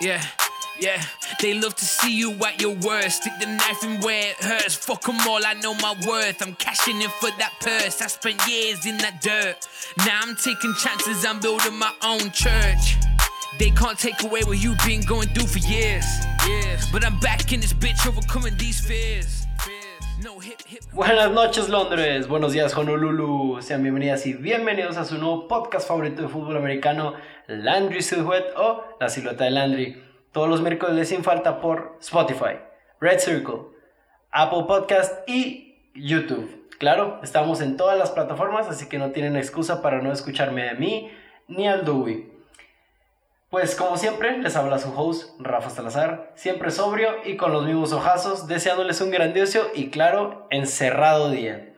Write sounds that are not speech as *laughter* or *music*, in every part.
Yeah, yeah. They love to see you at your worst. Stick the knife in where it hurts. Fuck them all, I know my worth. I'm cashing in for that purse. I spent years in that dirt. Now I'm taking chances, I'm building my own church. They can't take away what you've been going through for years. But I'm back in this bitch, overcoming these fears. No hip, hip. Buenas noches Londres, buenos días Honolulu, sean bienvenidas y bienvenidos a su nuevo podcast favorito de fútbol americano, Landry Silhouette o La Silueta de Landry. Todos los miércoles sin falta por Spotify, Red Circle, Apple Podcast y YouTube. Claro, estamos en todas las plataformas, así que no tienen excusa para no escucharme a mí ni al Dewey. Pues como siempre, les habla su host, Rafa Salazar, siempre sobrio y con los mismos ojazos, deseándoles un grandioso y claro, encerrado día.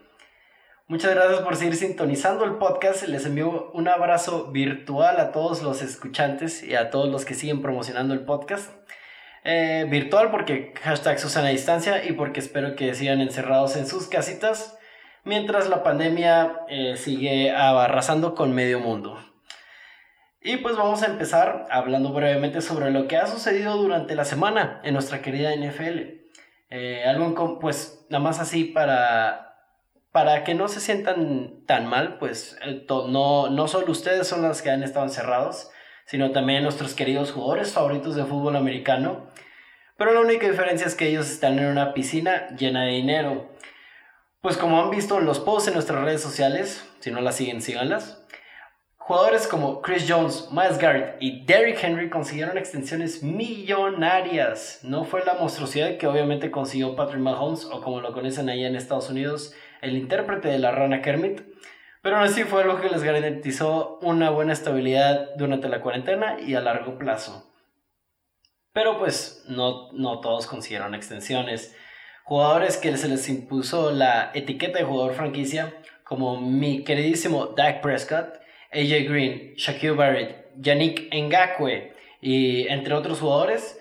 Muchas gracias por seguir sintonizando el podcast, les envío un abrazo virtual a todos los escuchantes y a todos los que siguen promocionando el podcast. Eh, virtual porque hashtag Susana Distancia y porque espero que sigan encerrados en sus casitas mientras la pandemia eh, sigue arrasando con medio mundo. Y pues vamos a empezar hablando brevemente sobre lo que ha sucedido durante la semana en nuestra querida NFL. Eh, algo pues nada más así para, para que no se sientan tan mal, pues no, no solo ustedes son los que han estado encerrados, sino también nuestros queridos jugadores favoritos de fútbol americano. Pero la única diferencia es que ellos están en una piscina llena de dinero. Pues como han visto en los posts en nuestras redes sociales, si no las siguen, síganlas. Jugadores como Chris Jones, Miles Garrett y Derrick Henry consiguieron extensiones millonarias. No fue la monstruosidad que obviamente consiguió Patrick Mahomes o como lo conocen allá en Estados Unidos, el intérprete de la rana Kermit. Pero aún así fue algo que les garantizó una buena estabilidad durante la cuarentena y a largo plazo. Pero pues no, no todos consiguieron extensiones. Jugadores que se les impuso la etiqueta de jugador franquicia, como mi queridísimo Dak Prescott, AJ Green, Shaquille Barrett, Yannick Ngakwe y entre otros jugadores,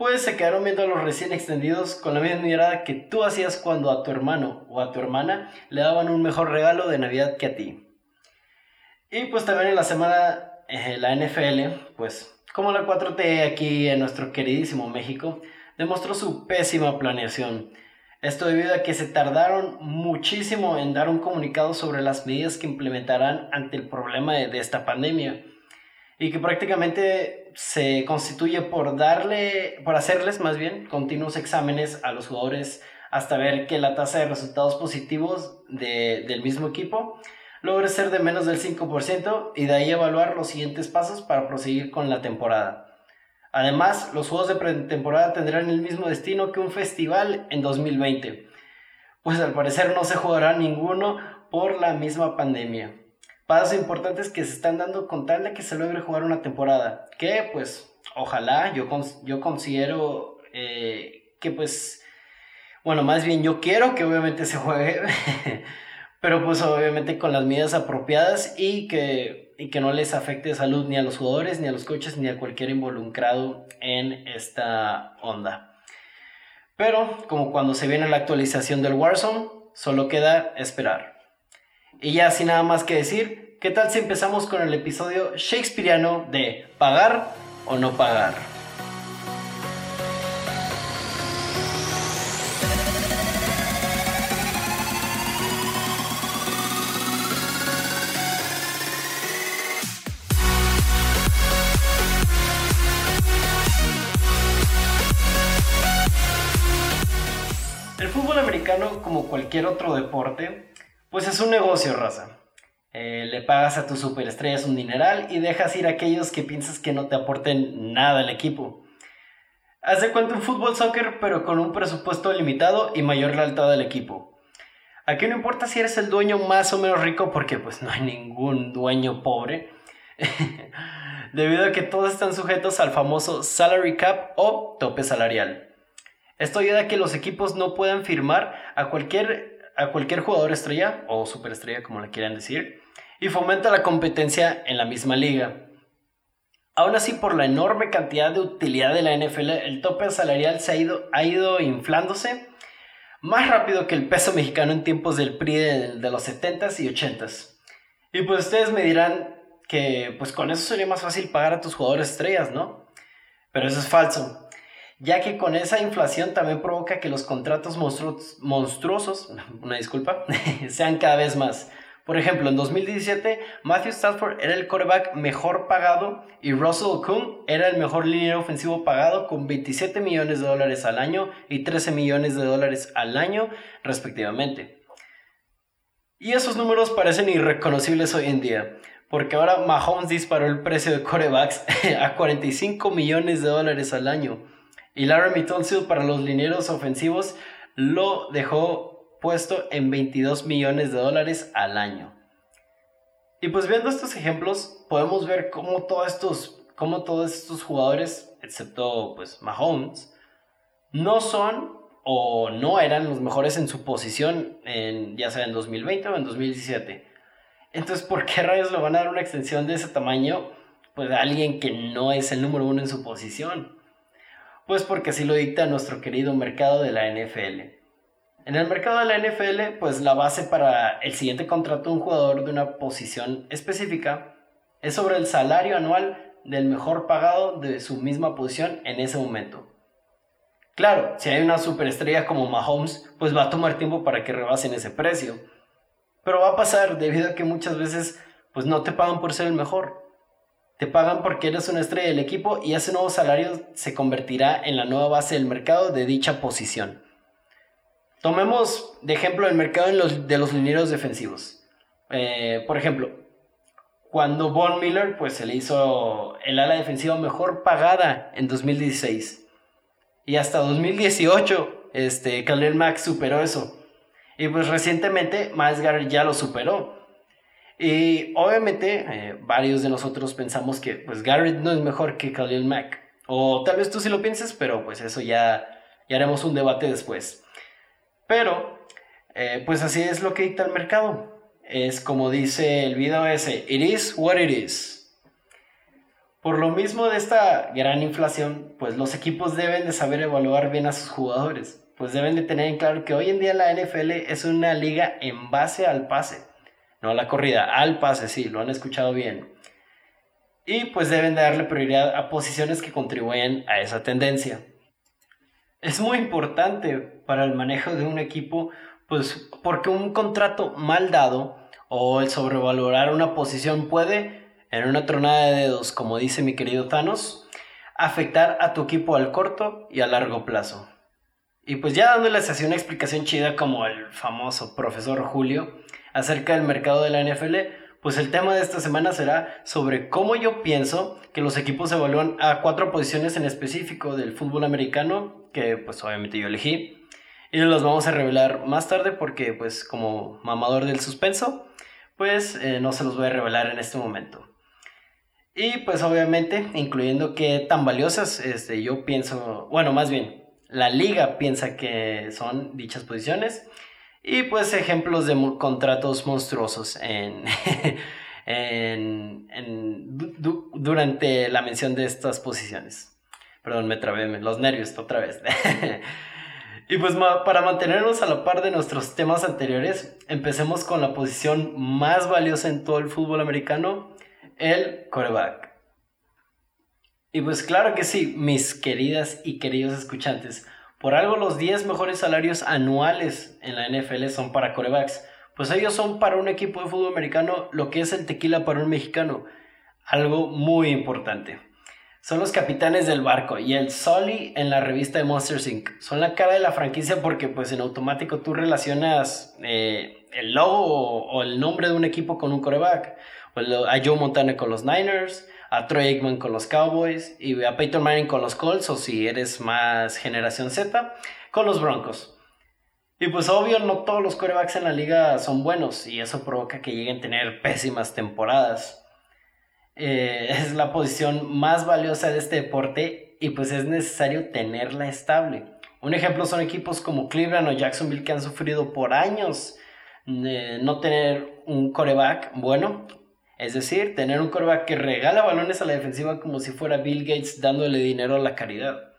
pues se quedaron viendo a los recién extendidos con la misma mirada que tú hacías cuando a tu hermano o a tu hermana le daban un mejor regalo de Navidad que a ti. Y pues también en la semana eh, la NFL, pues como la 4T aquí en nuestro queridísimo México, demostró su pésima planeación esto debido a que se tardaron muchísimo en dar un comunicado sobre las medidas que implementarán ante el problema de, esta pandemia y que prácticamente se constituye por darle, por hacerles más bien continuos exámenes a los jugadores hasta ver que la tasa de resultados positivos del mismo equipo logre ser de menos del 5% y de ahí evaluar los siguientes pasos para proseguir con la temporada. Además, los juegos de pretemporada tendrán el mismo destino que un festival en 2020, pues al parecer no se jugará ninguno por la misma pandemia. Pasos importantes que se están dando con tal de que se logre jugar una temporada, que pues ojalá, yo, yo considero eh, que pues, bueno, más bien yo quiero que obviamente se juegue, *laughs* pero pues obviamente con las medidas apropiadas y que y que no les afecte salud ni a los jugadores, ni a los coches, ni a cualquier involucrado en esta onda. Pero como cuando se viene la actualización del Warzone, solo queda esperar. Y ya sin nada más que decir, ¿qué tal si empezamos con el episodio shakespeariano de pagar o no pagar? como cualquier otro deporte, pues es un negocio, raza. Eh, le pagas a tus superestrellas un dineral y dejas ir a aquellos que piensas que no te aporten nada al equipo. Haz de cuenta un fútbol soccer, pero con un presupuesto limitado y mayor lealtad al equipo. Aquí no importa si eres el dueño más o menos rico, porque pues no hay ningún dueño pobre. *laughs* Debido a que todos están sujetos al famoso salary cap o tope salarial. Esto ayuda a que los equipos no puedan firmar a cualquier, a cualquier jugador estrella o superestrella, como le quieran decir, y fomenta la competencia en la misma liga. Aún así, por la enorme cantidad de utilidad de la NFL, el tope salarial se ha ido, ha ido inflándose más rápido que el peso mexicano en tiempos del PRI de, de los 70s y 80s. Y pues ustedes me dirán que pues con eso sería más fácil pagar a tus jugadores estrellas, ¿no? Pero eso es falso, ya que con esa inflación también provoca que los contratos monstruosos, *laughs* una disculpa, *laughs* sean cada vez más. Por ejemplo, en 2017, Matthew Stafford era el quarterback mejor pagado y Russell Kuhn era el mejor línea ofensivo pagado con 27 millones de dólares al año y 13 millones de dólares al año, respectivamente. Y esos números parecen irreconocibles hoy en día, porque ahora Mahomes disparó el precio de corebacks *laughs* a 45 millones de dólares al año y Larry Tunsil para los linieros ofensivos lo dejó puesto en 22 millones de dólares al año. Y pues viendo estos ejemplos podemos ver cómo todos estos, cómo todos estos jugadores, excepto pues Mahomes, no son o no eran los mejores en su posición en, ya sea en 2020 o en 2017. Entonces, ¿por qué rayos le van a dar una extensión de ese tamaño pues, a alguien que no es el número uno en su posición? Pues porque así lo dicta nuestro querido mercado de la NFL. En el mercado de la NFL, pues la base para el siguiente contrato de un jugador de una posición específica es sobre el salario anual del mejor pagado de su misma posición en ese momento. Claro, si hay una superestrella como Mahomes, pues va a tomar tiempo para que rebasen ese precio. Pero va a pasar debido a que muchas veces pues no te pagan por ser el mejor. Te pagan porque eres una estrella del equipo y ese nuevo salario se convertirá en la nueva base del mercado de dicha posición. Tomemos de ejemplo el mercado de los linieros defensivos. Eh, por ejemplo, cuando Von Miller pues, se le hizo el ala defensiva mejor pagada en 2016. Y hasta 2018, este, Khalil Mack superó eso. Y pues recientemente Miles Garrett ya lo superó. Y obviamente eh, varios de nosotros pensamos que pues Garrett no es mejor que Khalil Mack. O tal vez tú sí lo pienses, pero pues eso ya, ya haremos un debate después. Pero eh, pues así es lo que dicta el mercado. Es como dice el video ese, it is what it is. Por lo mismo de esta gran inflación, pues los equipos deben de saber evaluar bien a sus jugadores pues deben de tener en claro que hoy en día la NFL es una liga en base al pase, no a la corrida, al pase, sí, lo han escuchado bien. Y pues deben de darle prioridad a posiciones que contribuyen a esa tendencia. Es muy importante para el manejo de un equipo, pues porque un contrato mal dado o el sobrevalorar una posición puede, en una tronada de dedos, como dice mi querido Thanos, afectar a tu equipo al corto y a largo plazo. Y pues ya dándoles así una explicación chida como el famoso profesor Julio acerca del mercado de la NFL, pues el tema de esta semana será sobre cómo yo pienso que los equipos evalúan a cuatro posiciones en específico del fútbol americano, que pues obviamente yo elegí. Y los vamos a revelar más tarde porque pues como mamador del suspenso, pues eh, no se los voy a revelar en este momento. Y pues obviamente, incluyendo que tan valiosas, este, yo pienso, bueno, más bien, la liga piensa que son dichas posiciones. Y pues ejemplos de contratos monstruosos en, *laughs* durante la mención de estas posiciones. Perdón, me trabé los nervios otra vez. *laughs* y pues para mantenernos a la par de nuestros temas anteriores, empecemos con la posición más valiosa en todo el fútbol americano, el quarterback. Y pues claro que sí, mis queridas y queridos escuchantes. Por algo los 10 mejores salarios anuales en la NFL son para corebacks. Pues ellos son para un equipo de fútbol americano lo que es el tequila para un mexicano. Algo muy importante. Son los capitanes del barco y el Sully en la revista de Monsters Inc. Son la cara de la franquicia porque pues en automático tú relacionas eh, el logo o, el nombre de un equipo con un coreback. a Joe Montana con los Niners, a Troy Aikman con los Cowboys y a Peyton Manning con los Colts, o si eres más generación Z, con los Broncos. Y pues obvio, no todos los quarterbacks en la liga son buenos y eso provoca que lleguen a tener pésimas temporadas. Eh, es la posición más valiosa de este deporte y pues es necesario tenerla estable. Un ejemplo son equipos como Cleveland o Jacksonville que han sufrido por años no tener un coreback bueno es decir, tener un coreback que regala balones a la defensiva como si fuera Bill Gates dándole dinero a la caridad.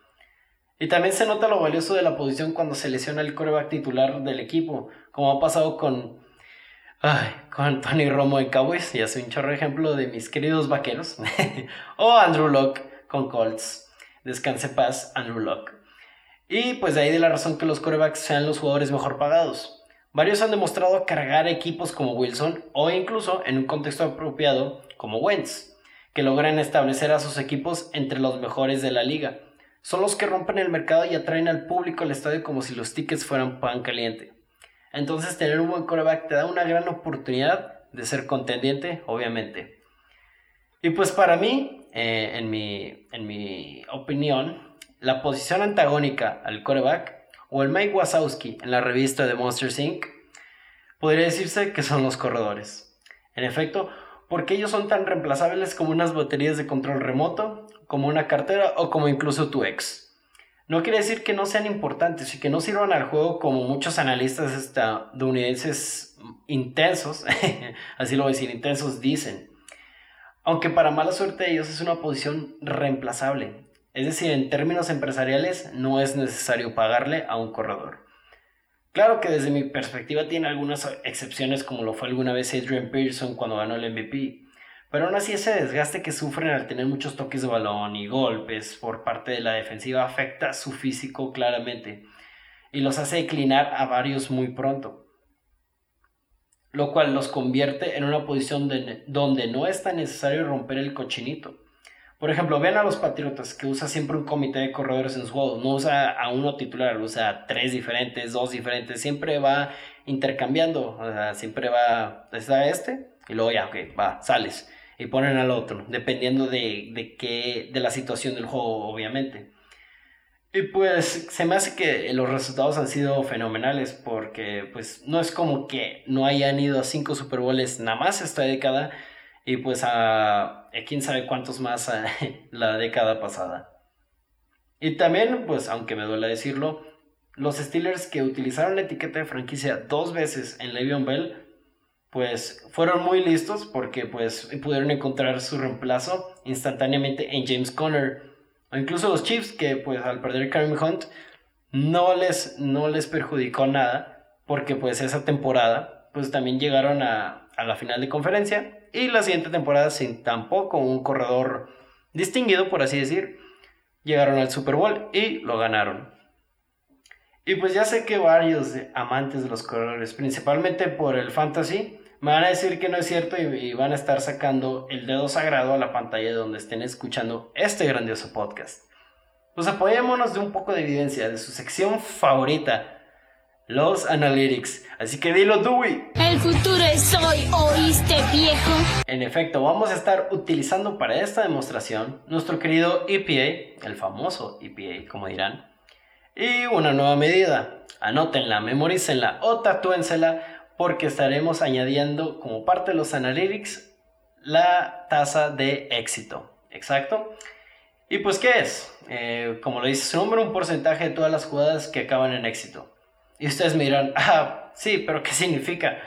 Y también se nota lo valioso de la posición cuando se lesiona el coreback titular del equipo, como ha pasado con, ay, con Tony Romo en Cowboys, y hace un chorro ejemplo de mis queridos vaqueros, *laughs* o Andrew Locke con Colts. Descanse paz, Andrew Luck. Y pues de ahí de la razón que los corebacks sean los jugadores mejor pagados. Varios han demostrado cargar equipos como Wilson o incluso en un contexto apropiado como Wentz, que logran establecer a sus equipos entre los mejores de la liga. Son los que rompen el mercado y atraen al público al estadio como si los tickets fueran pan caliente. Entonces tener un buen coreback te da una gran oportunidad de ser contendiente, obviamente. Y pues para mí, eh, en, mi, en mi opinión, la posición antagónica al coreback o el Mike Wazowski en la revista de Monsters Inc., podría decirse que son los corredores. En efecto, porque ellos son tan reemplazables como unas baterías de control remoto, como una cartera o como incluso tu ex. No quiere decir que no sean importantes y que no sirvan al juego como muchos analistas estadounidenses intensos, *laughs* así lo voy a decir, intensos dicen. Aunque para mala suerte de ellos es una posición reemplazable, es decir, en términos empresariales no es necesario pagarle a un corredor. Claro que desde mi perspectiva tiene algunas excepciones como lo fue alguna vez Adrian Pearson cuando ganó el MVP, pero aún así ese desgaste que sufren al tener muchos toques de balón y golpes por parte de la defensiva afecta su físico claramente y los hace declinar a varios muy pronto, lo cual los convierte en una posición donde no es tan necesario romper el cochinito por ejemplo, vean a los Patriotas que usa siempre un comité de corredores en su juego. No usa a uno titular, usa tres diferentes, dos diferentes. Siempre va intercambiando. O sea, siempre va, está este y luego ya, ok, va, sales. Y ponen al otro, dependiendo de, de, qué, de la situación del juego, obviamente. Y pues se me hace que los resultados han sido fenomenales porque pues no es como que no hayan ido a cinco Super Bowls nada más esta década y pues a, quién sabe cuántos más a, *laughs* la década pasada. Y también, pues aunque me duele decirlo, los Steelers que utilizaron la etiqueta de franquicia dos veces en Le'Veon Bell, pues fueron muy listos porque pues pudieron encontrar su reemplazo instantáneamente en James Conner. O incluso los Chiefs que pues al perder Kareem Hunt no les, no les perjudicó nada porque pues esa temporada pues también llegaron a, a la final de conferencia y la siguiente temporada sin tampoco un corredor distinguido, por así decir, llegaron al Super Bowl y lo ganaron. Y pues ya sé que varios amantes de los corredores, principalmente por el fantasy, me van a decir que no es cierto y, van a estar sacando el dedo sagrado a la pantalla donde estén escuchando este grandioso podcast. Pues apoyémonos de un poco de evidencia de su sección favorita, los analytics. Así que dilo, Dewey. El futuro es hoy, ¿oíste, viejo? En efecto, vamos a estar utilizando para esta demostración nuestro querido EPA, el famoso EPA, como dirán, y una nueva medida. Anótenla, memorícenla o tatúensela porque estaremos añadiendo como parte de los analytics la tasa de éxito. Exacto. ¿Y pues qué es? Eh, como lo dice su nombre, un porcentaje de todas las jugadas que acaban en éxito. Y ustedes me dirán, ah, sí, pero ¿qué significa?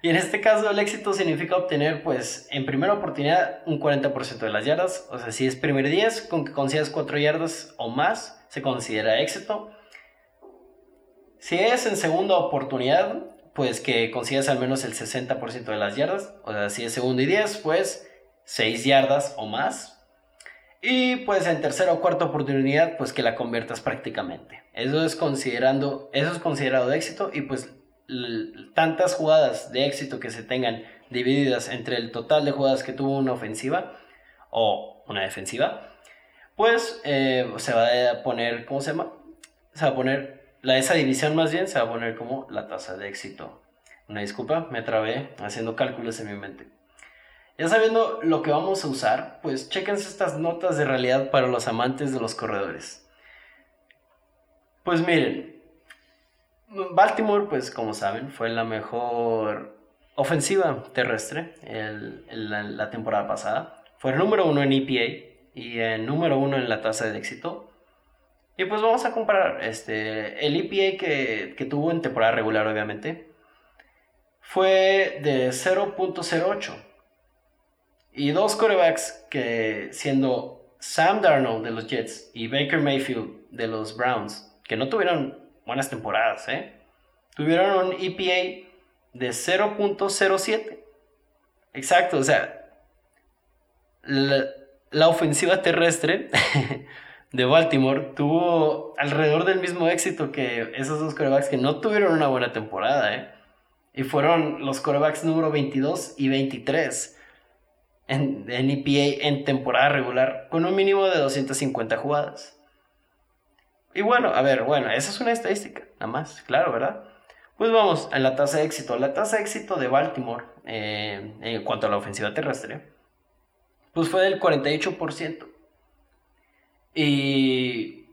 Y en este caso el éxito significa obtener, pues, en primera oportunidad un 40% de las yardas. O sea, si es primer 10, con que consigas 4 yardas o más, se considera éxito. Si es en segunda oportunidad, pues que consigas al menos el 60% de las yardas. O sea, si es segundo y 10, pues 6 yardas o más. Y pues en tercera o cuarta oportunidad, pues que la conviertas prácticamente. Eso es considerando, eso es considerado de éxito y pues tantas jugadas de éxito que se tengan divididas entre el total de jugadas que tuvo una ofensiva o una defensiva, pues eh, se va a poner, ¿cómo se llama? Se va a poner, la, esa división más bien se va a poner como la tasa de éxito. Una disculpa, me trabé haciendo cálculos en mi mente. Ya sabiendo lo que vamos a usar, pues chequense estas notas de realidad para los amantes de los corredores. Pues miren, Baltimore, pues como saben, fue la mejor ofensiva terrestre la, temporada pasada. Fue el número uno en EPA y el número uno en la tasa de éxito. Y pues vamos a comparar este, el EPA que, que tuvo en temporada regular, obviamente. Fue de 0.08 y dos corebacks que siendo Sam Darnold de los Jets y Baker Mayfield de los Browns, que no tuvieron buenas temporadas, ¿eh? Tuvieron un EPA de 0.07. Exacto, o sea, la, ofensiva terrestre *laughs* de Baltimore tuvo alrededor del mismo éxito que esos dos corebacks que no tuvieron una buena temporada, ¿eh? Y fueron los corebacks número 22 y 23 en, EPA en temporada regular, con un mínimo de 250 jugadas. Y bueno, a ver, bueno, esa es una estadística, nada más, claro, ¿verdad? Pues vamos a la tasa de éxito. La tasa de éxito de Baltimore eh, en cuanto a la ofensiva terrestre, pues fue del 48%. Y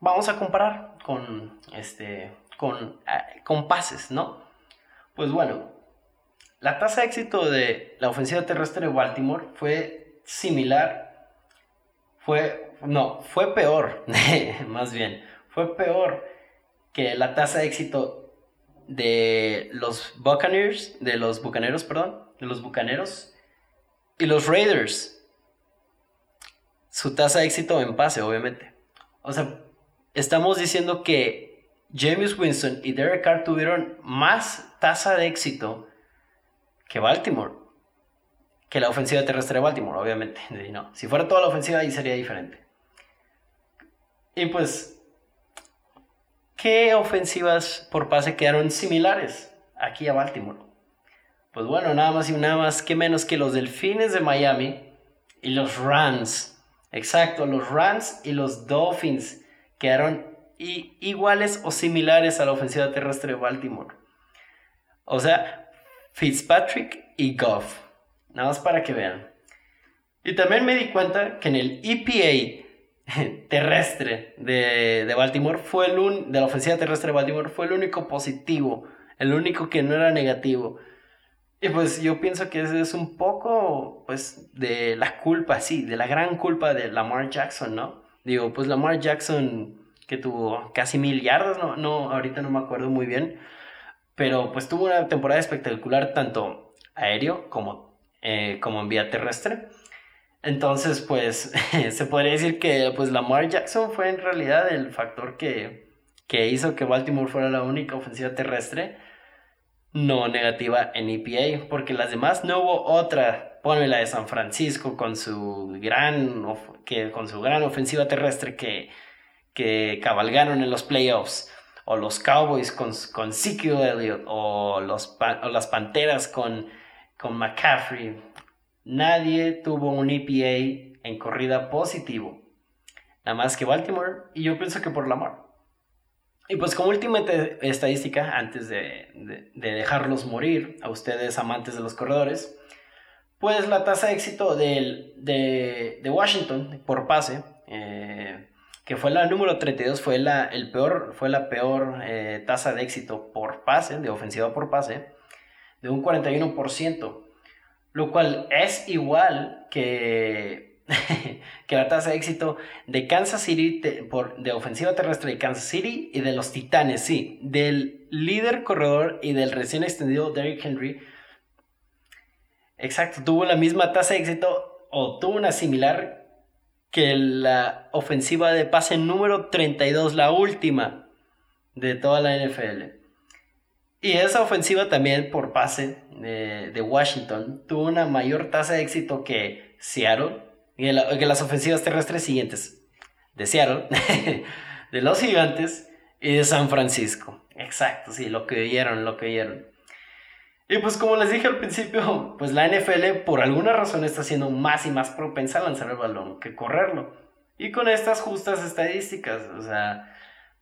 vamos a comparar con, este, con, ah, con pases, ¿no? Pues bueno, la tasa de éxito de la ofensiva terrestre de Baltimore fue similar, fue, no, fue peor, *laughs* más bien, fue peor que la tasa de éxito de los Buccaneers, de los Bucaneros, perdón, de los Bucaneros y los Raiders. Su tasa de éxito en pase, obviamente. O sea, estamos diciendo que James Winston y Derek Carr tuvieron más tasa de éxito que Baltimore. Que la ofensiva terrestre de Baltimore, obviamente. *laughs* No, si fuera toda la ofensiva ahí sería diferente. Y pues, ¿qué ofensivas por pase quedaron similares aquí a Baltimore? Pues bueno, nada más y nada más que menos que los Delfines de Miami y los Rams. Exacto, los Rams y los Dolphins quedaron iguales o similares a la ofensiva terrestre de Baltimore. O sea, Fitzpatrick y Goff. Nada más para que vean. Y también me di cuenta que en el EPA *laughs* terrestre de, de Baltimore fue el de la ofensiva terrestre de Baltimore fue el único positivo, el único que no era negativo. Y pues yo pienso que ese es un poco, pues, de la culpa, sí, de la gran culpa de Lamar Jackson, ¿no? Digo, pues Lamar Jackson, que tuvo casi mil yardas, no, no, ahorita no me acuerdo muy bien, pero pues tuvo una temporada espectacular tanto aéreo como, eh, como en vía terrestre. Entonces, pues, *laughs* se podría decir que pues Lamar Jackson fue en realidad el factor que, que hizo que Baltimore fuera la única ofensiva terrestre no negativa en EPA, porque las demás no hubo otra. Ponme la de San Francisco con su gran, que, con su gran ofensiva terrestre que, que cabalgaron en los playoffs, o los Cowboys con, con Elliott, o, los, o las Panteras con, con McCaffrey. Nadie tuvo un EPA en corrida positivo. Nada más que Baltimore, y yo pienso que por Lamar. Y pues como última estadística, antes de, dejarlos morir a ustedes amantes de los corredores, pues la tasa de éxito de, de, Washington por pase, eh, que fue la número 32, fue la, el peor, fue la peor eh, tasa de éxito por pase, de ofensiva por pase, de un 41%, lo cual es igual que *laughs* que la tasa de éxito de Kansas City por, de ofensiva terrestre de Kansas City y de los Titanes, sí, del líder corredor y del recién extendido Derrick Henry. Exacto, tuvo la misma tasa de éxito o tuvo una similar que la ofensiva de pase número 32, la última de toda la NFL. Y esa ofensiva también por pase de, de Washington tuvo una mayor tasa de éxito que Seattle, y que las ofensivas terrestres siguientes de Seattle, *laughs* de los gigantes y de San Francisco. Exacto, sí, lo que vieron, lo que vieron. Y pues como les dije al principio, *laughs* pues la NFL por alguna razón está siendo más y más propensa a lanzar el balón que correrlo. Y con estas justas estadísticas, o sea,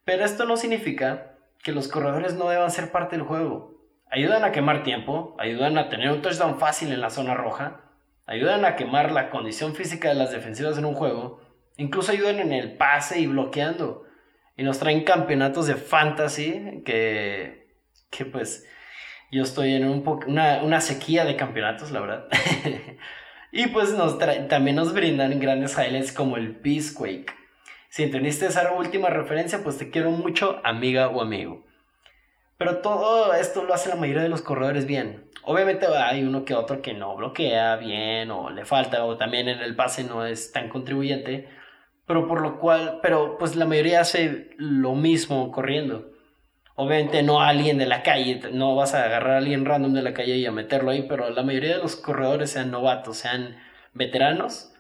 pero esto no significa que los corredores no deban ser parte del juego. Ayudan a quemar tiempo, ayudan a tener un touchdown fácil en la zona roja, ayudan a quemar la condición física de las defensivas en un juego, incluso ayudan en el pase y bloqueando. Y nos traen campeonatos de fantasy que, que pues yo estoy en un una, una sequía de campeonatos, la verdad. *laughs* y pues nos también nos brindan grandes highlights como el Beastquake. Si entendiste esa última referencia, pues te quiero mucho, amiga o amigo. Pero todo esto lo hace la mayoría de los corredores bien. Obviamente hay uno que otro que no bloquea bien o le falta o también en el pase no es tan contribuyente, pero por lo cual, pero pues la mayoría hace lo mismo corriendo. Obviamente no alguien de la calle, no vas a agarrar a alguien random de la calle y a meterlo ahí, pero la mayoría de los corredores sean novatos, sean veteranos,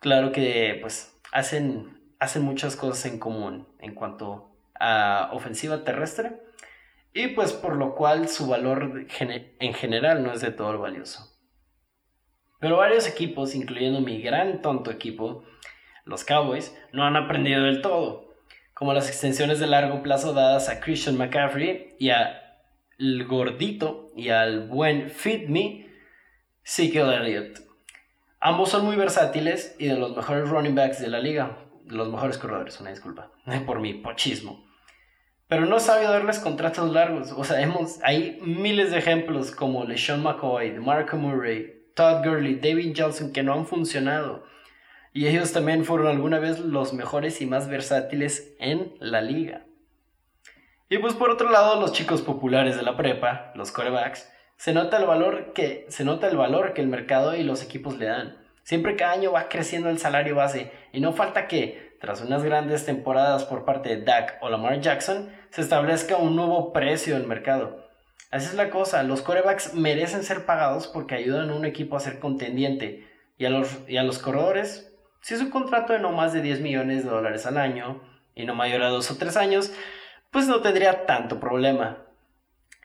claro que pues hacen hacen muchas cosas en común en cuanto a ofensiva terrestre y pues por lo cual su valor en general no es de todo valioso. Pero varios equipos, incluyendo mi gran tonto equipo, los Cowboys, no han aprendido del todo, como las extensiones de largo plazo dadas a Christian McCaffrey y a el gordito y al buen Fit Me, Ezekiel Elliott. Ambos son muy versátiles y de los mejores running backs de la liga, de los mejores corredores, una disculpa, *laughs* por mi pochismo. Pero no sabe darles contratos largos. O sea, hay miles de ejemplos como LeSean McCoy, Marco Murray, Todd Gurley, David Johnson que no han funcionado. Y ellos también fueron alguna vez los mejores y más versátiles en la liga. Y pues por otro lado, los chicos populares de la prepa, los corebacks, se nota el valor que, se nota el, valor que el mercado y los equipos le dan. Siempre cada año va creciendo el salario base y no falta que, tras unas grandes temporadas por parte de Dak o Lamar Jackson, se establezca un nuevo precio en el mercado. Así es la cosa, los corebacks merecen ser pagados porque ayudan a un equipo a ser contendiente y a los, y a los corredores, si es un contrato de no más de 10 millones de dólares al año y no mayor a 2 o 3 años, pues no tendría tanto problema.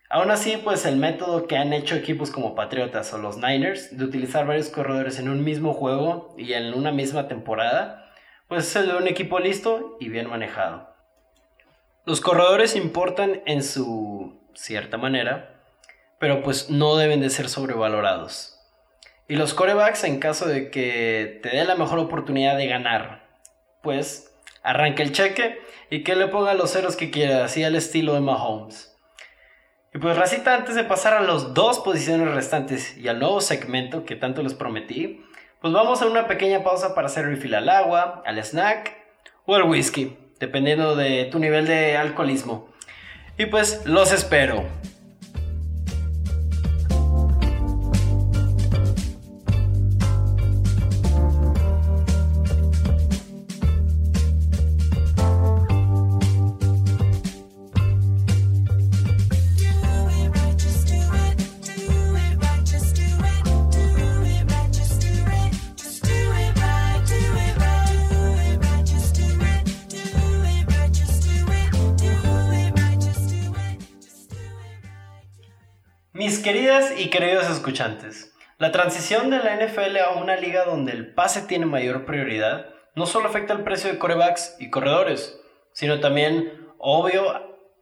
Aún así, pues el método que han hecho equipos como Patriotas o los Niners de utilizar varios corredores en un mismo juego y en una misma temporada, pues es el de un equipo listo y bien manejado. Los corredores importan en su cierta manera, pero pues no deben de ser sobrevalorados. Y los corebacks, en caso de que te dé la mejor oportunidad de ganar, pues arranque el cheque y que le ponga los ceros que quiera, así al estilo de Mahomes. Y pues Racita, antes de pasar a las dos posiciones restantes y al nuevo segmento que tanto les prometí, pues vamos a una pequeña pausa para hacer refill al agua, al snack o al whisky, dependiendo de tu nivel de alcoholismo. Y pues los espero. Queridas y queridos escuchantes, la transición de la NFL a una liga donde el pase tiene mayor prioridad no solo afecta el precio de corebacks y corredores, sino también, obvio,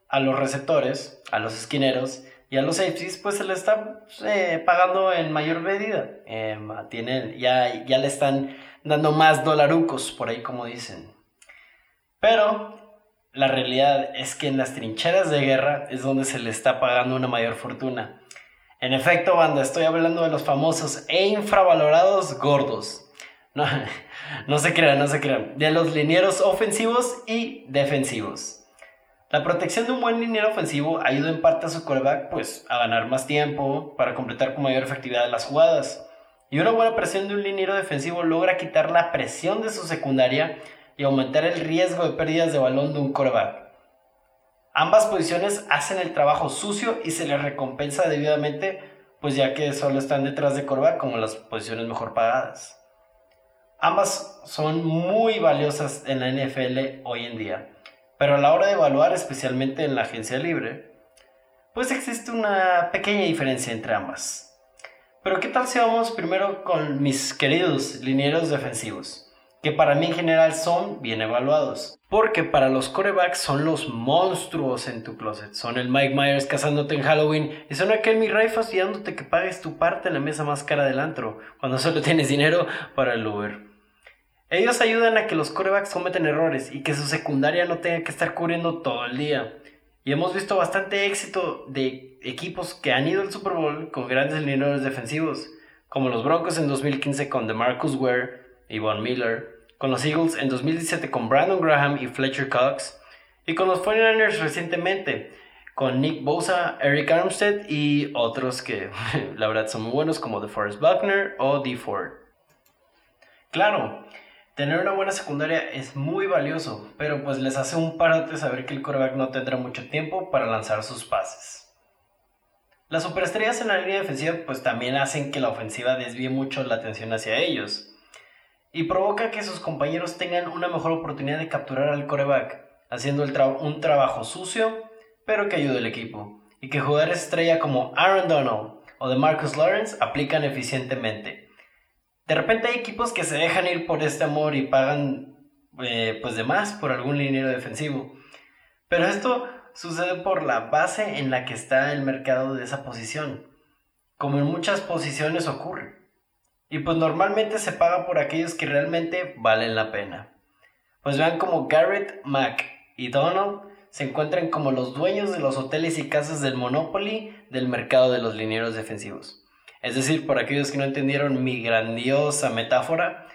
a los receptores, a los esquineros y a los safeties, pues se le está eh, pagando en mayor medida. Em, tienen, ya, ya le están dando más dolarucos, por ahí como dicen. Pero la realidad es que en las trincheras de guerra es donde se le está pagando una mayor fortuna. En efecto, banda, estoy hablando de los famosos e infravalorados gordos. *laughs* No, se crean, no se crean. De los linieros ofensivos y defensivos. La protección de un buen liniero ofensivo ayuda en parte a su quarterback pues, a ganar más tiempo para completar con mayor efectividad las jugadas. Y una buena presión de un liniero defensivo logra quitar la presión de su secundaria y aumentar el riesgo de pérdidas de balón de un quarterback. Ambas posiciones hacen el trabajo sucio y se les recompensa debidamente, pues ya que solo están detrás de Corva como las posiciones mejor pagadas. Ambas son muy valiosas en la NFL hoy en día, pero a la hora de evaluar, especialmente en la agencia libre, pues existe una pequeña diferencia entre ambas. Pero ¿qué tal si vamos primero con mis queridos linieros defensivos? Que para mí en general son bien evaluados. Porque para los corebacks son los monstruos en tu closet. Son el Mike Myers cazándote en Halloween. Y son aquel mi Ray fastidiándote que pagues tu parte en la mesa más cara del antro. Cuando solo tienes dinero para el Uber. Ellos ayudan a que los corebacks cometen errores y que su secundaria no tenga que estar cubriendo todo el día. Y hemos visto bastante éxito de equipos que han ido al Super Bowl con grandes lineadores defensivos. Como los Broncos en 2015 con DeMarcus Ware y Von Miller con los Eagles en 2017 con Brandon Graham y Fletcher Cox, y con los 49ers recientemente con Nick Bosa, Eric Armstead y otros que *laughs* la verdad son muy buenos como DeForest Buckner o D. Ford. Claro, tener una buena secundaria es muy valioso, pero pues les hace un parote saber que el quarterback no tendrá mucho tiempo para lanzar sus pases. Las superestrellas en la línea defensiva pues también hacen que la ofensiva desvíe mucho la atención hacia ellos. Y provoca que sus compañeros tengan una mejor oportunidad de capturar al coreback, haciendo un trabajo sucio, pero que ayude al equipo, y que jugadores estrella como Aaron Donald o de Marcus Lawrence aplican eficientemente. De repente hay equipos que se dejan ir por este amor y pagan eh, pues de más por algún liniero defensivo. Pero esto sucede por la base en la que está el mercado de esa posición, como en muchas posiciones ocurre. Y pues normalmente se paga por aquellos que realmente valen la pena. Pues vean como Garrett, Mack y Donald se encuentran como los dueños de los hoteles y casas del Monopoly del mercado de los linieros defensivos. Es decir, por aquellos que no entendieron mi grandiosa metáfora,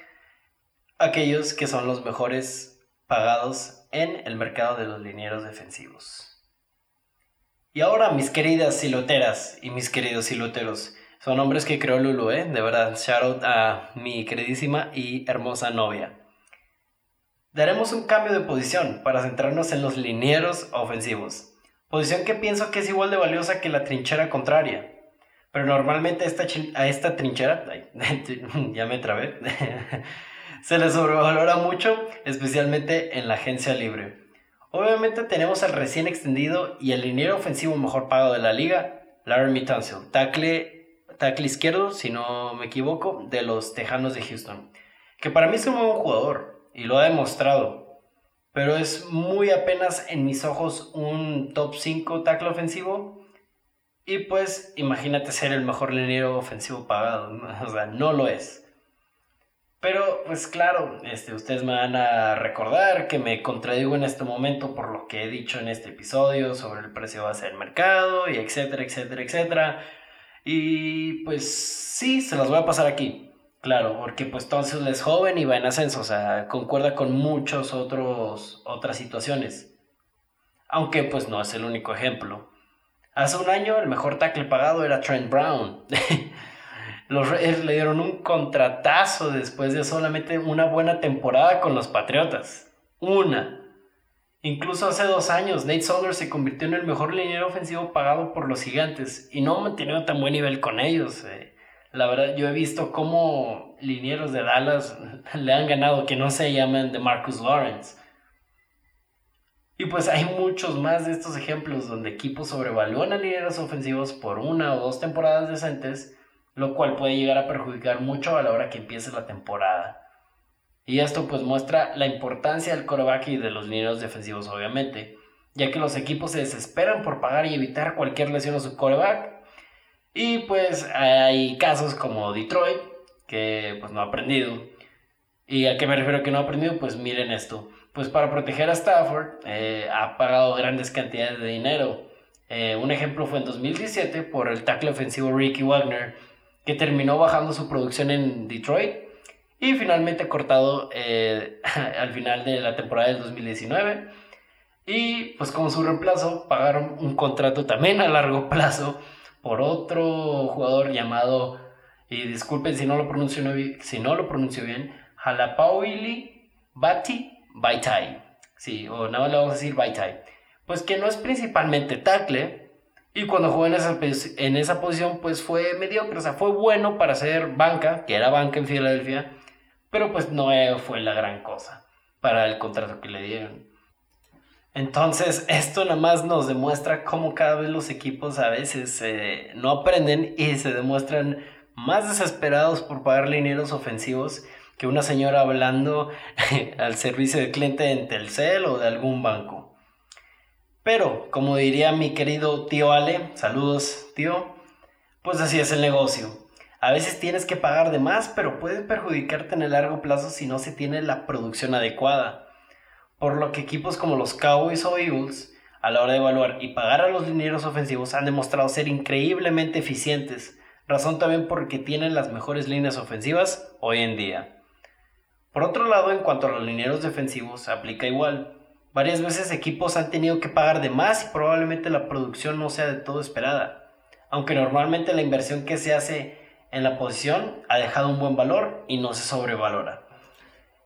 aquellos que son los mejores pagados en el mercado de los linieros defensivos. Y ahora, mis queridas siloteras y mis queridos siloteros, son hombres que creó Lulu, ¿eh? De verdad, shout out a mi queridísima y hermosa novia. Daremos un cambio de posición para centrarnos en los linieros ofensivos, posición que pienso que es igual de valiosa que la trinchera contraria. Pero normalmente esta a esta trinchera, *laughs* ya me trabé, *laughs* se le sobrevalora mucho, especialmente en la agencia libre. Obviamente tenemos al recién extendido y el liniero ofensivo mejor pagado de la liga, Larry Tunsil, tackle, tackle izquierdo, si no me equivoco, de los Tejanos de Houston, que para mí es un buen jugador, y lo ha demostrado. Pero es muy apenas en mis ojos un top 5 tackle ofensivo. Y pues imagínate ser el mejor liniero ofensivo pagado. *laughs* O sea, no lo es. Pero pues claro, este, ustedes me van a recordar que me contradigo en este momento por lo que he dicho en este episodio sobre el precio base del mercado y etcétera, etcétera, etcétera. Y pues sí, se las voy a pasar aquí. Claro, porque pues entonces es joven y va en ascenso, o sea, concuerda con muchos otros otras situaciones. Aunque pues no es el único ejemplo. Hace un año el mejor tackle pagado era Trent Brown. *laughs* los Reyes le dieron un contratazo después de solamente una buena temporada con los Patriotas. Una. Incluso hace dos años, Nate Solder se convirtió en el mejor liniero ofensivo pagado por los gigantes y no ha mantenido tan buen nivel con ellos. Eh. La verdad, yo he visto cómo linieros de Dallas *laughs* le han ganado que no se llaman de Marcus Lawrence. Y pues hay muchos más de estos ejemplos donde equipos sobrevalúan a linieros ofensivos por una o dos temporadas decentes, lo cual puede llegar a perjudicar mucho a la hora que empiece la temporada. Y esto pues muestra la importancia del coreback y de los linieros defensivos obviamente, ya que los equipos se desesperan por pagar y evitar cualquier lesión a su coreback y pues hay casos como Detroit, que pues no ha aprendido. ¿Y a qué me refiero que no ha aprendido? Pues miren esto. Pues para proteger a Stafford eh, ha pagado grandes cantidades de dinero. Eh, un ejemplo fue en 2017 por el tackle ofensivo Ricky Wagner, que terminó bajando su producción en Detroit y finalmente cortado eh, *laughs* al final de la temporada del 2019. Y pues como su reemplazo pagaron un contrato también a largo *laughs* plazo por otro jugador llamado, y disculpen si no lo pronuncio, si no lo pronuncio bien, Halapauili Bati Baitai. Sí, o nada más le vamos a decir Baitai. Pues que no es principalmente tackle, y cuando jugó en esa, en esa posición, pues fue mediocre, o sea, fue bueno para ser banca, que era banca en Filadelfia, pero pues no fue la gran cosa para el contrato que le dieron. Entonces, esto nada más nos demuestra cómo cada vez los equipos a veces eh, no aprenden y se demuestran más desesperados por pagar linieros ofensivos que una señora hablando *laughs* al servicio de cliente en Telcel o de algún banco. Pero, como diría mi querido tío Ale, saludos tío, pues así es el negocio. A veces tienes que pagar de más, pero puede perjudicarte en el largo plazo si no se tiene la producción adecuada por lo que equipos como los Cowboys o Eagles, a la hora de evaluar y pagar a los linieros ofensivos, han demostrado ser increíblemente eficientes, razón también porque tienen las mejores líneas ofensivas hoy en día. Por otro lado, en cuanto a los linieros defensivos, aplica igual. Varias veces equipos han tenido que pagar de más y probablemente la producción no sea de todo esperada, aunque normalmente la inversión que se hace en la posición ha dejado un buen valor y no se sobrevalora.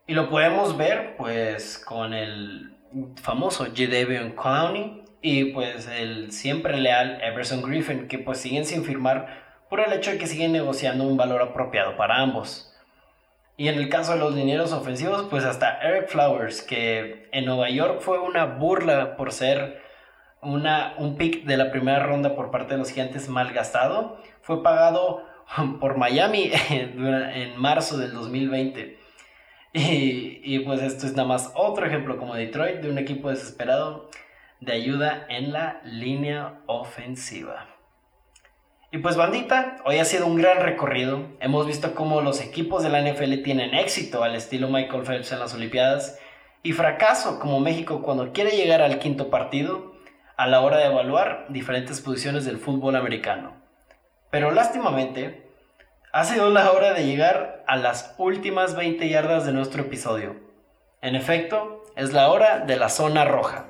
Y lo podemos ver pues con el famoso Jadavion Clowney y pues el siempre leal Everson Griffin que pues siguen sin firmar por el hecho de que siguen negociando un valor apropiado para ambos. Y en el caso de los linieros ofensivos, pues hasta Eric Flowers, que en Nueva York fue una burla por ser una, un pick de la primera ronda por parte de los gigantes mal gastado, fue pagado *laughs* por Miami en marzo del 2020. Y, y, pues esto es nada más otro ejemplo como Detroit de un equipo desesperado de ayuda en la línea ofensiva. Y pues bandita, hoy ha sido un gran recorrido. Hemos visto cómo los equipos de la NFL tienen éxito al estilo Michael Phelps en las Olimpiadas y fracaso como México cuando quiere llegar al quinto partido a la hora de evaluar diferentes posiciones del fútbol americano. Pero lástimamente, ha sido la hora de llegar a las últimas 20 yardas de nuestro episodio. En efecto, es la hora de la zona roja.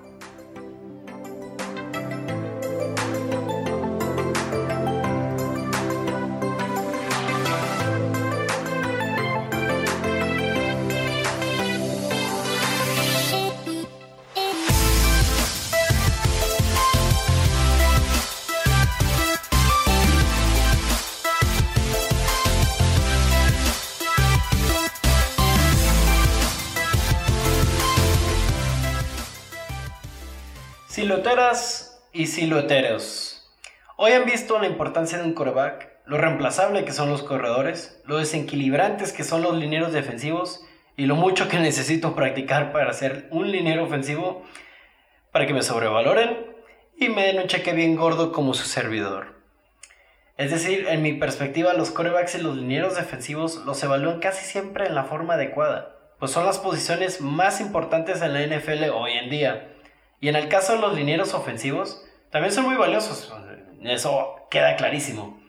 Silueteras y silueteros. Hoy han visto la importancia de un coreback, lo reemplazable que son los corredores, lo desequilibrantes que son los lineros defensivos y lo mucho que *laughs* necesito practicar para ser un linero ofensivo para que me sobrevaloren y me den un cheque bien gordo como su servidor. Es decir, en mi perspectiva, los corebacks y los linieros defensivos los evalúan casi siempre en la forma adecuada, pues son las posiciones más importantes en la NFL hoy en día y en el caso de los linieros ofensivos, también son muy valiosos. Eso queda clarísimo.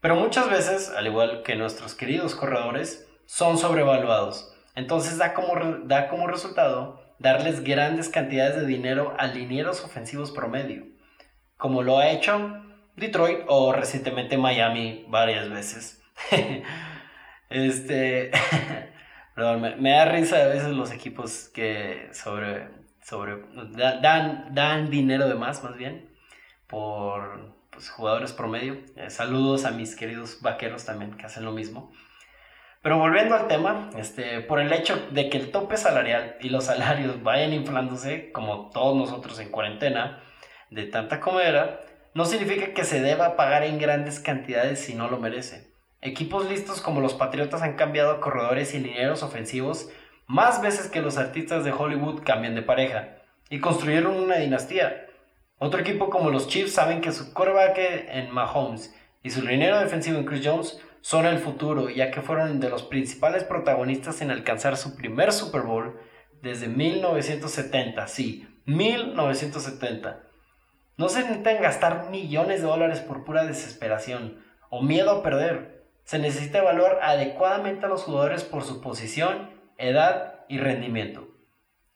Pero muchas veces, al igual que nuestros queridos corredores, son sobrevaluados. Entonces da como, da como resultado darles grandes cantidades de dinero a linieros ofensivos promedio, como lo ha hecho Detroit o recientemente Miami varias veces. *laughs* este, *laughs* perdón, me, me, da risa a veces los equipos que sobre sobre dan, dan dinero de más, más bien, por pues, jugadores promedio. Eh, saludos a mis queridos vaqueros también, que hacen lo mismo. Pero volviendo al tema, este, por el hecho de que el tope salarial y los salarios vayan inflándose, como todos nosotros en cuarentena, de tanta comera, no significa que se deba pagar en grandes cantidades si no lo merece. Equipos listos como los Patriotas han cambiado corredores y linieros ofensivos más veces que los artistas de Hollywood cambian de pareja y construyeron una dinastía. Otro equipo como los Chiefs saben que su quarterback en Mahomes y su linero defensivo en Chris Jones son el futuro, ya que fueron de los principales protagonistas en alcanzar su primer Super Bowl desde 1970. Sí, 1970. No se necesitan gastar millones de dólares por pura desesperación o miedo a perder. Se necesita evaluar adecuadamente a los jugadores por su posición edad y rendimiento.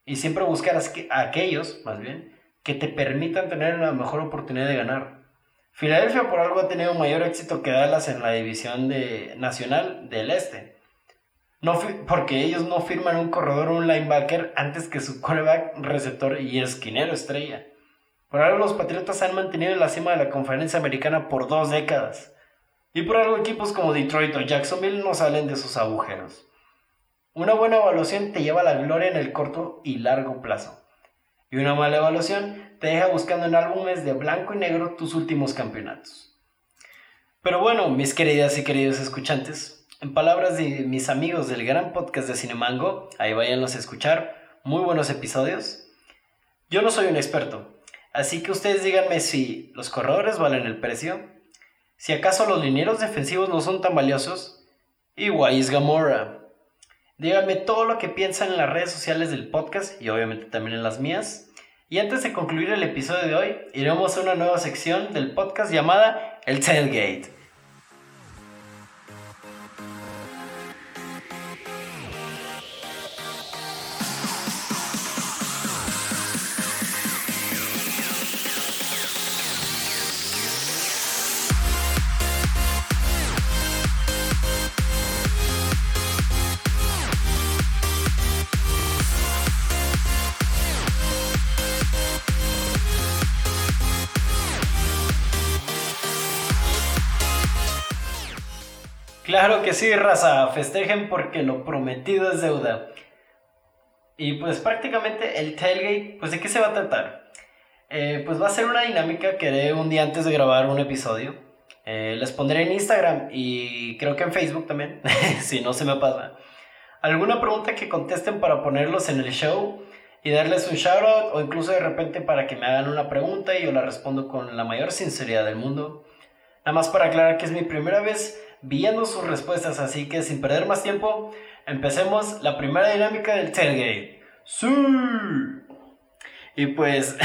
Y siempre buscar a aquellos, más bien, que te permitan tener una mejor oportunidad de ganar. Filadelfia por algo ha tenido mayor éxito que Dallas en la división de, nacional del este. No, porque ellos no firman un corredor o un linebacker antes que su quarterback, receptor y esquinero estrella. Por algo los Patriotas han mantenido en la cima de la conferencia americana por dos décadas. Y por algo equipos como Detroit o Jacksonville no salen de sus agujeros. Una buena evaluación te lleva a la gloria en el corto y largo plazo. Y una mala evaluación te deja buscando en álbumes de blanco y negro tus últimos campeonatos. Pero bueno, mis queridas y queridos escuchantes, en palabras de mis amigos del gran podcast de Cinemango, ahí váyanlos a escuchar, muy buenos episodios. Yo no soy un experto, así que ustedes díganme si los corredores valen el precio, si acaso los linieros defensivos no son tan valiosos, y is Gamora. Díganme todo lo que piensan en las redes sociales del podcast y obviamente también en las mías. Y antes de concluir el episodio de hoy, iremos a una nueva sección del podcast llamada El Tailgate. Claro que sí, raza, festejen porque lo prometido es deuda. Y pues prácticamente el tailgate, pues de qué se va a tratar. Eh, pues va a ser una dinámica que haré un día antes de grabar un episodio. Eh, les pondré en Instagram y creo que en Facebook también, *laughs* si no se me pasa. Alguna pregunta que contesten para ponerlos en el show y darles un shout out o incluso de repente para que me hagan una pregunta y yo la respondo con la mayor sinceridad del mundo. Nada más para aclarar que es mi primera vez viendo sus respuestas, así que sin perder más tiempo, empecemos la primera dinámica del tailgate. ¡Sí! Y pues,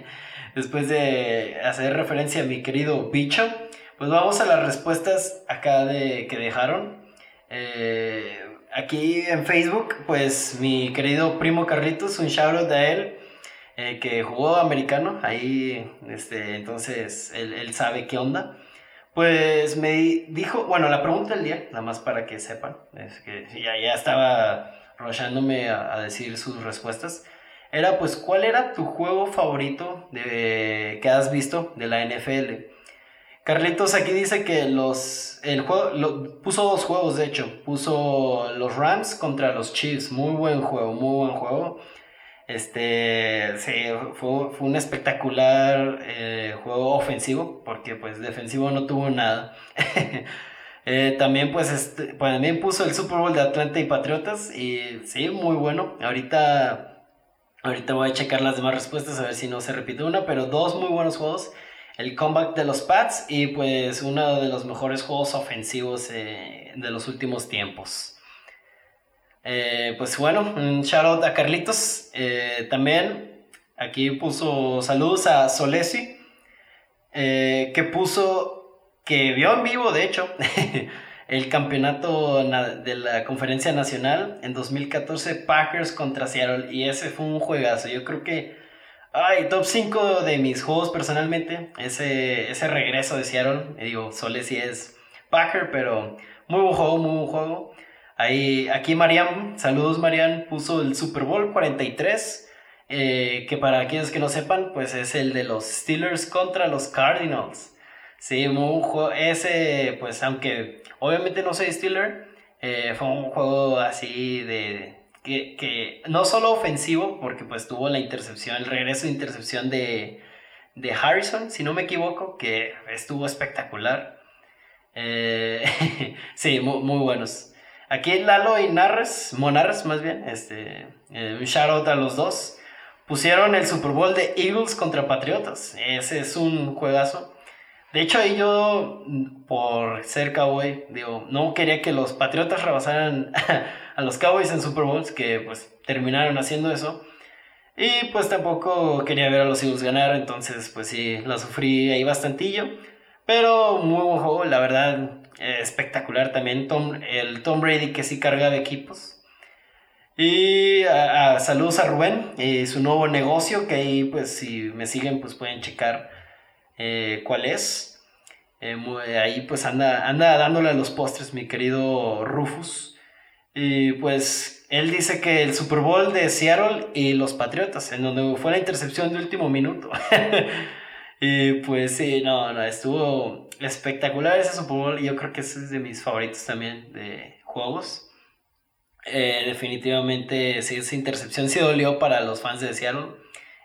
*laughs* después de hacer referencia a mi querido bicho, pues vamos a las respuestas acá de, que dejaron. Eh, aquí en Facebook, pues mi querido primo Carlitos, un shout out a él. Eh, que jugó americano, ahí, este, entonces él, él sabe qué onda. Pues me dijo, bueno, la pregunta del día, nada más para que sepan, es que ya, ya estaba rollándome a, decir sus respuestas, era pues, ¿cuál era tu juego favorito de, que has visto de la NFL? Carlitos aquí dice que los, el juego, puso dos juegos, de hecho, puso los Rams contra los Chiefs, muy buen juego, muy buen juego. Este, sí, fue, fue un espectacular eh, juego ofensivo, porque pues defensivo no tuvo nada. *laughs* Eh, también pues, este, también puso el Super Bowl de Atlanta y Patriotas y sí, muy bueno. Ahorita, ahorita voy a checar las demás respuestas a ver si no se repite una, pero dos muy buenos juegos. El comeback de los Pats y pues uno de los mejores juegos ofensivos eh, de los últimos tiempos. Eh, pues bueno, un shout out a Carlitos. Eh, también aquí puso saludos a Solesi, eh, que puso, que vio en vivo, de hecho, *laughs* el campeonato de la conferencia nacional en 2014, Packers contra Seattle. Y ese fue un juegazo. Yo creo que, ay, top 5 de mis juegos personalmente, ese, ese regreso de Seattle. digo, Solesi es Packer, pero muy buen juego, muy buen juego. Ahí, aquí Marian, saludos Marian, puso el Super Bowl 43, eh, que para aquellos que no sepan, pues es el de los Steelers contra los Cardinals. Sí, ese, pues aunque obviamente no soy Steeler, eh, fue un juego así de, que, no solo ofensivo, porque pues tuvo la intercepción, el regreso de intercepción de, Harrison, si no me equivoco, que estuvo espectacular. Eh, *laughs* sí, muy buenos. Aquí Lalo y Narres, Monarres más bien, este, eh, un shout out a los dos. Pusieron el Super Bowl de Eagles contra Patriotas. Ese es un juegazo. De hecho, ahí yo, por ser cowboy, digo, no quería que los Patriotas rebasaran *laughs* a los Cowboys en Super Bowls, que pues terminaron haciendo eso. Y pues tampoco quería ver a los Eagles ganar, entonces pues sí, la sufrí ahí bastantillo. Pero muy buen juego, la verdad, espectacular también Tom, el Tom Brady que sí carga de equipos. Y a, saludos a Rubén y su nuevo negocio, que ahí pues si me siguen pues pueden checar eh, cuál es. Eh, ahí pues anda, anda dándole a los postres mi querido Rufus. Y pues él dice que el Super Bowl de Seattle y los Patriotas, en donde fue la intercepción de último minuto. *laughs* y pues sí, no, no, estuvo, espectacular ese Super Bowl. Yo creo que ese es de mis favoritos también de juegos. Eh, definitivamente, sí, esa intercepción sí dolió para los fans de Seattle.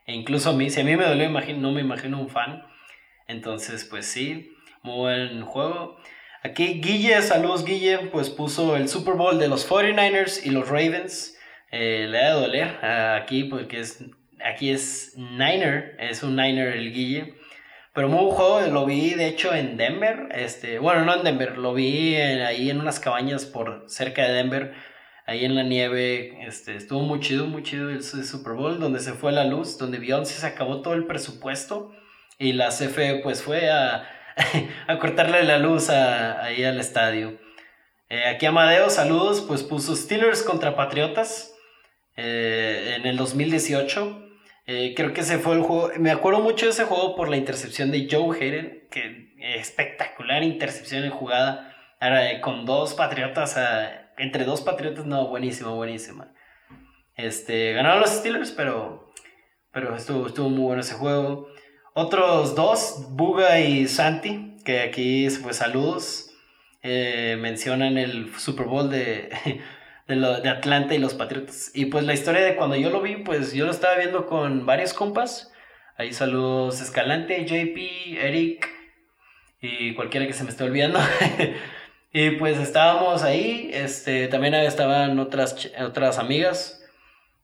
E incluso a mí, si a mí me dolió, imagino, no me imagino un fan. Entonces, pues sí, muy buen juego. Aquí Guille, saludos Guille, pues puso el Super Bowl de los 49ers y los Ravens. Eh, le da de doler aquí porque es, aquí es Niner, es un Niner el Guille. Pero muy buen juego, lo vi de hecho en Denver. Este, bueno, no en Denver, lo vi ahí en unas cabañas por cerca de Denver, ahí en la nieve. Este, estuvo muy chido, muy chido el Super Bowl, donde se fue la luz, donde Beyoncé se acabó todo el presupuesto y la CFE pues fue a, *laughs* a cortarle la luz ahí al estadio. Eh, aquí Amadeo, saludos, pues puso Steelers contra Patriotas eh, en el 2018. Eh, creo que ese fue el juego. Me acuerdo mucho de ese juego por la intercepción de Joe Hayden, que espectacular intercepción en jugada. Ahora, con dos patriotas, entre dos patriotas, no, buenísima, buenísima. Este, ganaron los Steelers, pero, pero estuvo, estuvo muy bueno ese juego. Otros dos, Buga y Santi, que aquí pues saludos. eh, mencionan el Super Bowl de, de, Atlanta y los Patriotas. Y pues la historia de cuando yo lo vi, pues yo lo estaba viendo con varios compas. Ahí saludos Escalante, JP, Eric y cualquiera que se me esté olvidando. *laughs* y pues estábamos ahí, este, también estaban otras, otras amigas.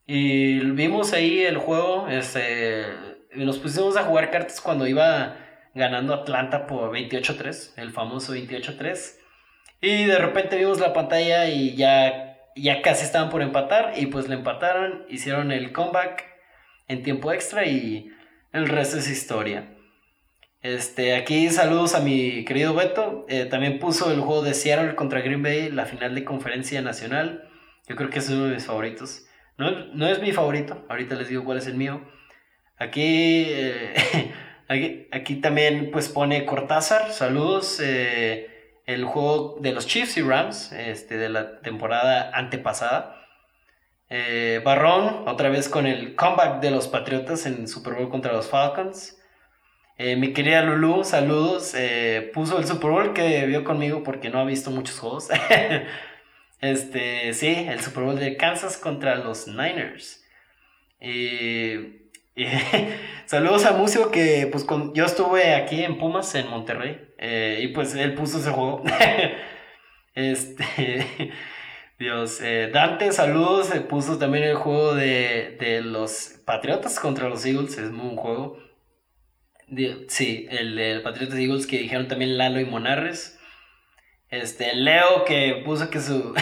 Y vimos ahí el juego, este, y nos pusimos a jugar cartas cuando iba ganando Atlanta por 28-3, el famoso 28-3. Y de repente vimos la pantalla y ya, ya casi estaban por empatar y pues le empataron, hicieron el comeback en tiempo extra y el resto es historia. Este, aquí saludos a mi querido Beto. eh, también puso el juego de Seattle contra Green Bay, la final de conferencia nacional. Yo creo que es uno de mis favoritos. No, no es mi favorito, ahorita les digo cuál es el mío. Aquí, eh, *laughs* aquí, aquí también pues pone Cortázar, saludos. eh, el juego de los Chiefs y Rams este, de la temporada antepasada. Eh, Barrón, otra vez con el comeback de los Patriotas en Super Bowl contra los Falcons. Eh, mi querida Lulu, saludos. eh, puso el Super Bowl que vio conmigo porque no ha visto muchos juegos. *laughs* este, sí, el Super Bowl de Kansas contra los Niners. *laughs* saludos a Mucio que pues con- yo estuve aquí en Pumas, en Monterrey. eh, y pues él puso ese juego. *laughs* este, *laughs* Dios, eh, Dante, saludos. eh, puso también el juego de, de los Patriotas contra los Eagles. Es muy buen juego. Sí, el de Patriotas Eagles que dijeron también Lalo y Monarres. Este, Leo que puso que su,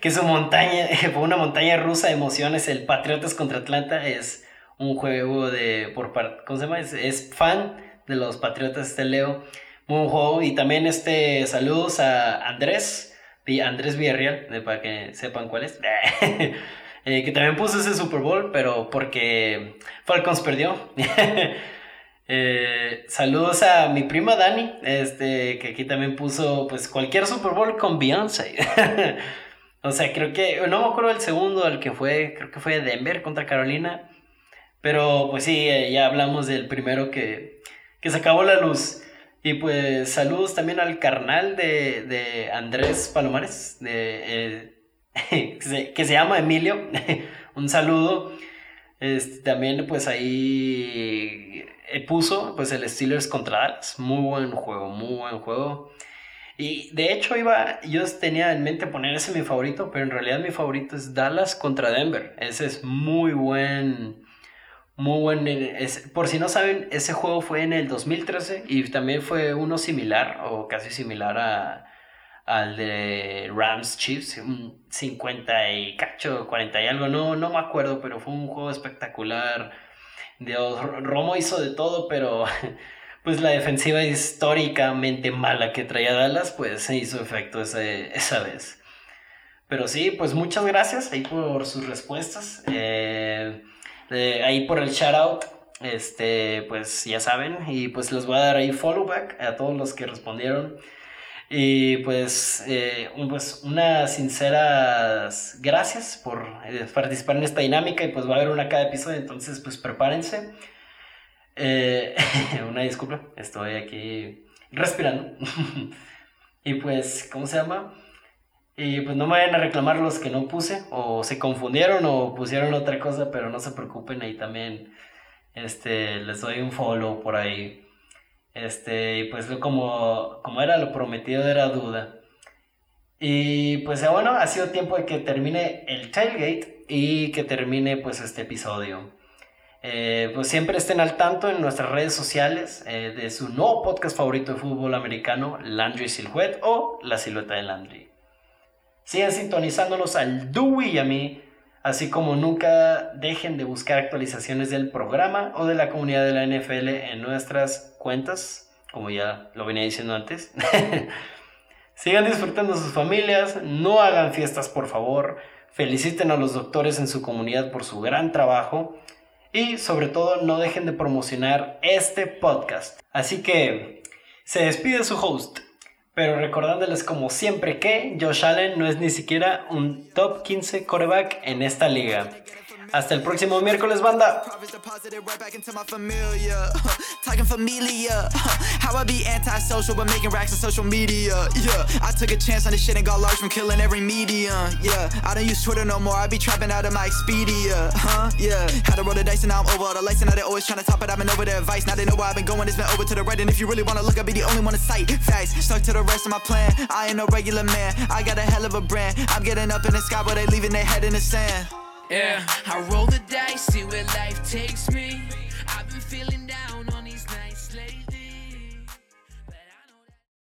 que su montaña, fue una montaña rusa de emociones, el Patriotas contra Atlanta es un juego de, por ¿cómo se llama? Es, fan de los Patriotas, este Leo, juego. Y también este, saludos a Andrés, Andrés Villarreal, para que sepan cuál es. *laughs* Eh, que también puso ese Super Bowl, pero porque Falcons perdió. *laughs* Eh, saludos a mi prima Dani, este, que aquí también puso pues cualquier Super Bowl con Beyoncé. *laughs* o sea, creo que, no me acuerdo el segundo, el que fue, creo que fue Denver contra Carolina. Pero pues sí, eh, ya hablamos del primero que, que se acabó la luz. Y pues saludos también al carnal de, de Andrés Palomares, de, eh, *laughs* que, se, llama Emilio. *laughs* Un saludo. Este, también pues ahí eh, puso pues el Steelers contra Dallas. Muy buen juego, muy buen juego. Y de hecho iba, yo tenía en mente poner ese mi favorito, pero en realidad mi favorito es Dallas contra Denver. Ese es muy buen, muy buen. eh, es- por si no saben, ese juego fue en el 2013 y también fue uno similar o casi similar a, al de Rams Chiefs, un 50 y cacho, 40 y algo, no, no me acuerdo, pero fue un juego espectacular. Dios, Romo hizo de todo, pero *laughs* pues la defensiva históricamente mala que traía Dallas, pues se hizo efecto ese- esa vez. Pero sí, pues muchas gracias ahí por sus respuestas. Eh, eh, ahí por el shout out, este, pues ya saben, y pues les voy a dar ahí follow back a todos los que respondieron. Y pues, eh, pues unas sinceras gracias por eh, participar en esta dinámica y pues va a haber una cada episodio, entonces pues prepárense. Eh, *laughs* una disculpa, estoy aquí respirando. *laughs* y pues, ¿cómo se llama? Y pues no me vayan a reclamar los que no puse o se confundieron o pusieron otra cosa, pero no se preocupen, ahí también este, les doy un follow por ahí. Este, y pues como, como era lo prometido era duda. Y pues bueno, ha sido tiempo de que termine el tailgate y que termine pues este episodio. Eh, pues siempre estén al tanto en nuestras redes sociales eh, de su nuevo podcast favorito de fútbol americano, Landry Silhouette o La Silueta de Landry. Sigan sintonizándonos al Dewey y a mí, así como nunca dejen de buscar actualizaciones del programa o de la comunidad de la NFL en nuestras cuentas, como ya lo venía diciendo antes. *laughs* Sigan disfrutando sus familias, no hagan fiestas por favor, feliciten a los doctores en su comunidad por su gran trabajo y sobre todo no dejen de promocionar este podcast. Así que se despide su host, pero recordándoles como siempre que Josh Allen no es ni siquiera un top 15 coreback en esta liga. Hasta el próximo miércoles, banda. *laughs* Talking familiar. *laughs* How I be antisocial but making racks on social media. Yeah, I took a chance on this shit and got large from killing every medium. Yeah, I don't use Twitter no more. I be trapping out of my Expedia. Huh? Yeah, had to roll the dice and now I'm over the lights and now they always trying to top it. I've been over their advice. Now they know where I've been going. It's been over to the right. And if you really wanna look, I'll be the only one to sight. Facts stuck to the rest of my plan. I ain't no regular man. I got a hell of a brand. I'm getting up in the sky, but they leaving their head in the sand. Yeah, I roll the dice, see where life takes me. I've been feeling.